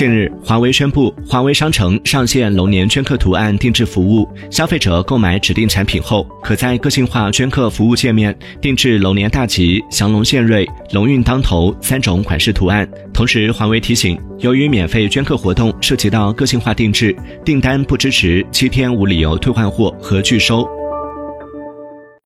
近日，华为宣布，华为商城上线龙年镌刻图案定制服务。消费者购买指定产品后，可在个性化镌刻服务界面定制龙年大吉、祥龙献瑞、龙运当头三种款式图案。同时，华为提醒，由于免费镌刻活动涉及到个性化定制，订单不支持七天无理由退换货和拒收。